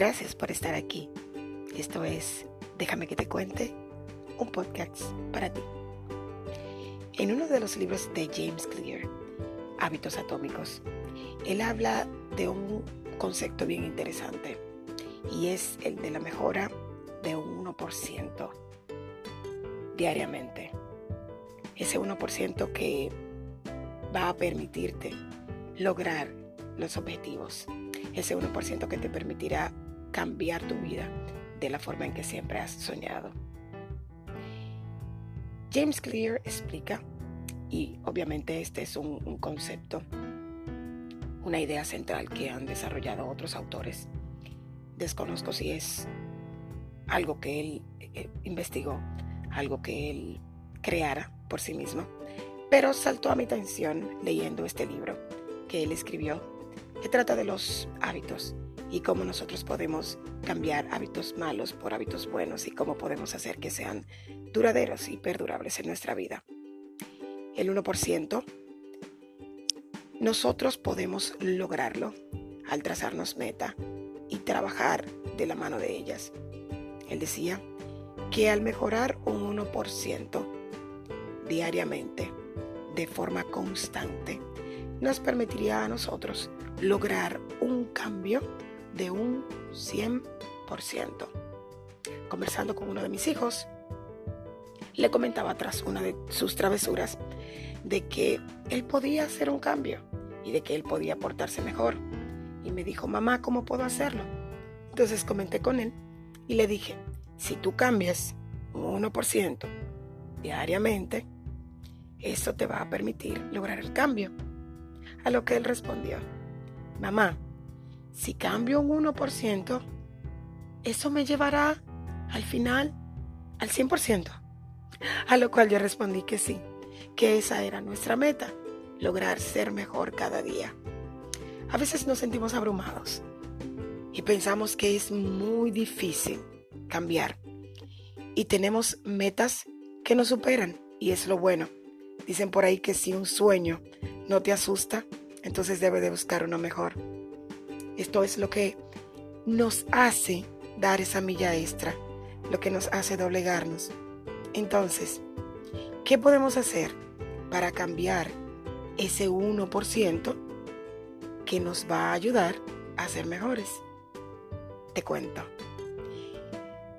Gracias por estar aquí. Esto es Déjame que te cuente, un podcast para ti. En uno de los libros de James Clear, Hábitos Atómicos, él habla de un concepto bien interesante y es el de la mejora de un 1% diariamente. Ese 1% que va a permitirte lograr los objetivos. Ese 1% que te permitirá cambiar tu vida de la forma en que siempre has soñado. James Clear explica, y obviamente este es un, concepto, una idea central que han desarrollado otros autores. Desconozco si es algo que él eh, investigó, algo que él creara por sí mismo, pero saltó a mi atención leyendo este libro que él escribió, que trata de los hábitos y cómo nosotros podemos cambiar hábitos malos por hábitos buenos y cómo podemos hacer que sean duraderos y perdurables en nuestra vida. El 1%, nosotros podemos lograrlo al trazarnos meta y trabajar de la mano de ellas. Él decía que al mejorar un 1% diariamente, de forma constante, nos permitiría a nosotros lograr un cambio de un 100%. Conversando con uno de mis hijos, le comentaba tras una de sus travesuras de que él podía hacer un cambio y de que él podía portarse mejor. Y me dijo, mamá, ¿cómo puedo hacerlo? Entonces comenté con él y le dije, si tú cambias un 1% diariamente, eso te va a permitir lograr el cambio. A lo que él respondió, mamá, si cambio un 1%, eso me llevará al final al 100%. A lo cual yo respondí que sí, que esa era nuestra meta, lograr ser mejor cada día. A veces nos sentimos abrumados y pensamos que es muy difícil cambiar. Y tenemos metas que nos superan y es lo bueno. Dicen por ahí que si un sueño no te asusta, entonces debe de buscar uno mejor. Esto es lo que nos hace dar esa milla extra, lo que nos hace doblegarnos. Entonces, ¿qué podemos hacer para cambiar ese 1% que nos va a ayudar a ser mejores? Te cuento.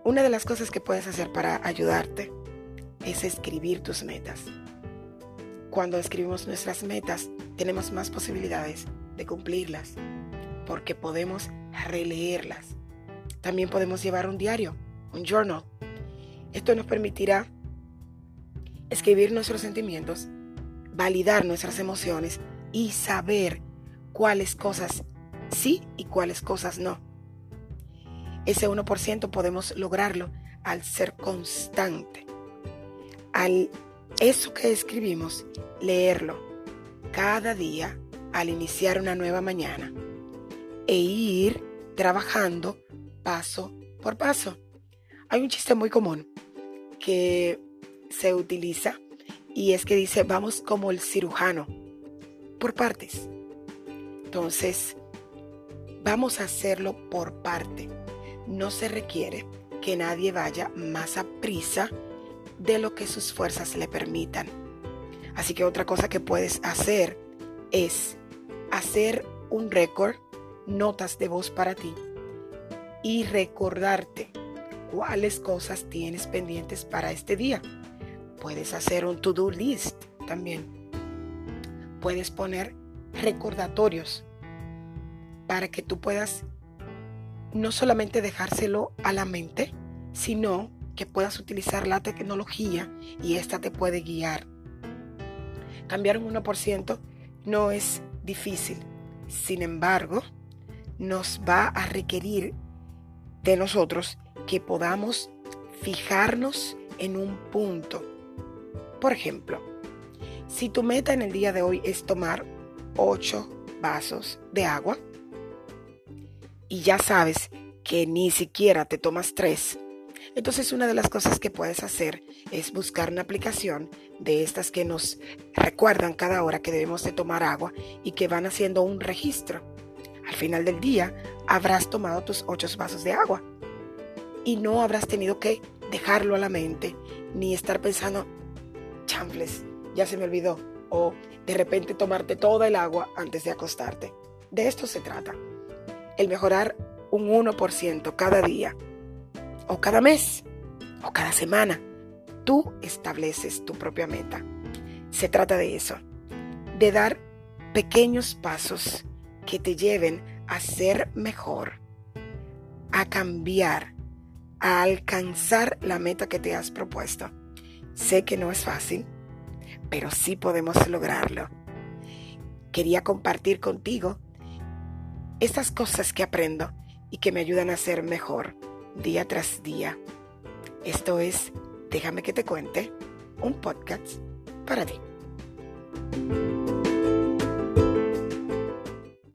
Una de las cosas que puedes hacer para ayudarte es escribir tus metas. Cuando escribimos nuestras metas, tenemos más posibilidades de cumplirlas, porque podemos releerlas. También podemos llevar un diario, un journal. Esto nos permitirá escribir nuestros sentimientos, validar nuestras emociones y saber cuáles cosas sí y cuáles cosas no. Ese 1% podemos lograrlo al ser constante, al eso que escribimos, leerlo cada día al iniciar una nueva mañana e ir trabajando paso por paso. Hay un chiste muy común que se utiliza y es que dice, vamos como el cirujano, por partes. Entonces, vamos a hacerlo por parte. No se requiere que nadie vaya más a prisa de lo que sus fuerzas le permitan. Así que otra cosa que puedes hacer es hacer un récord, notas de voz para ti y recordarte cuáles cosas tienes pendientes para este día. Puedes hacer un to-do list también. Puedes poner recordatorios para que tú puedas no solamente dejárselo a la mente, sino que puedas utilizar la tecnología y esta te puede guiar. Cambiar un 1% no es difícil. Sin embargo, nos va a requerir de nosotros que podamos fijarnos en un punto. Por ejemplo, si tu meta en el día de hoy es tomar 8 vasos de agua y ya sabes que ni siquiera te tomas 3, entonces una de las cosas que puedes hacer es buscar una aplicación de estas que nos recuerdan cada hora que debemos de tomar agua y que van haciendo un registro. Al final del día habrás tomado tus ocho vasos de agua y no habrás tenido que dejarlo a la mente ni estar pensando, chanfles, ya se me olvidó, o de repente tomarte toda el agua antes de acostarte. De esto se trata. El mejorar un 1% cada día, o cada mes, o cada semana. Tú estableces tu propia meta. Se trata de eso, de dar pequeños pasos que te lleven a ser mejor, a cambiar, a alcanzar la meta que te has propuesto. Sé que no es fácil, pero sí podemos lograrlo. Quería compartir contigo estas cosas que aprendo y que me ayudan a ser mejor día tras día. Esto es Déjame que te cuente, un podcast para ti.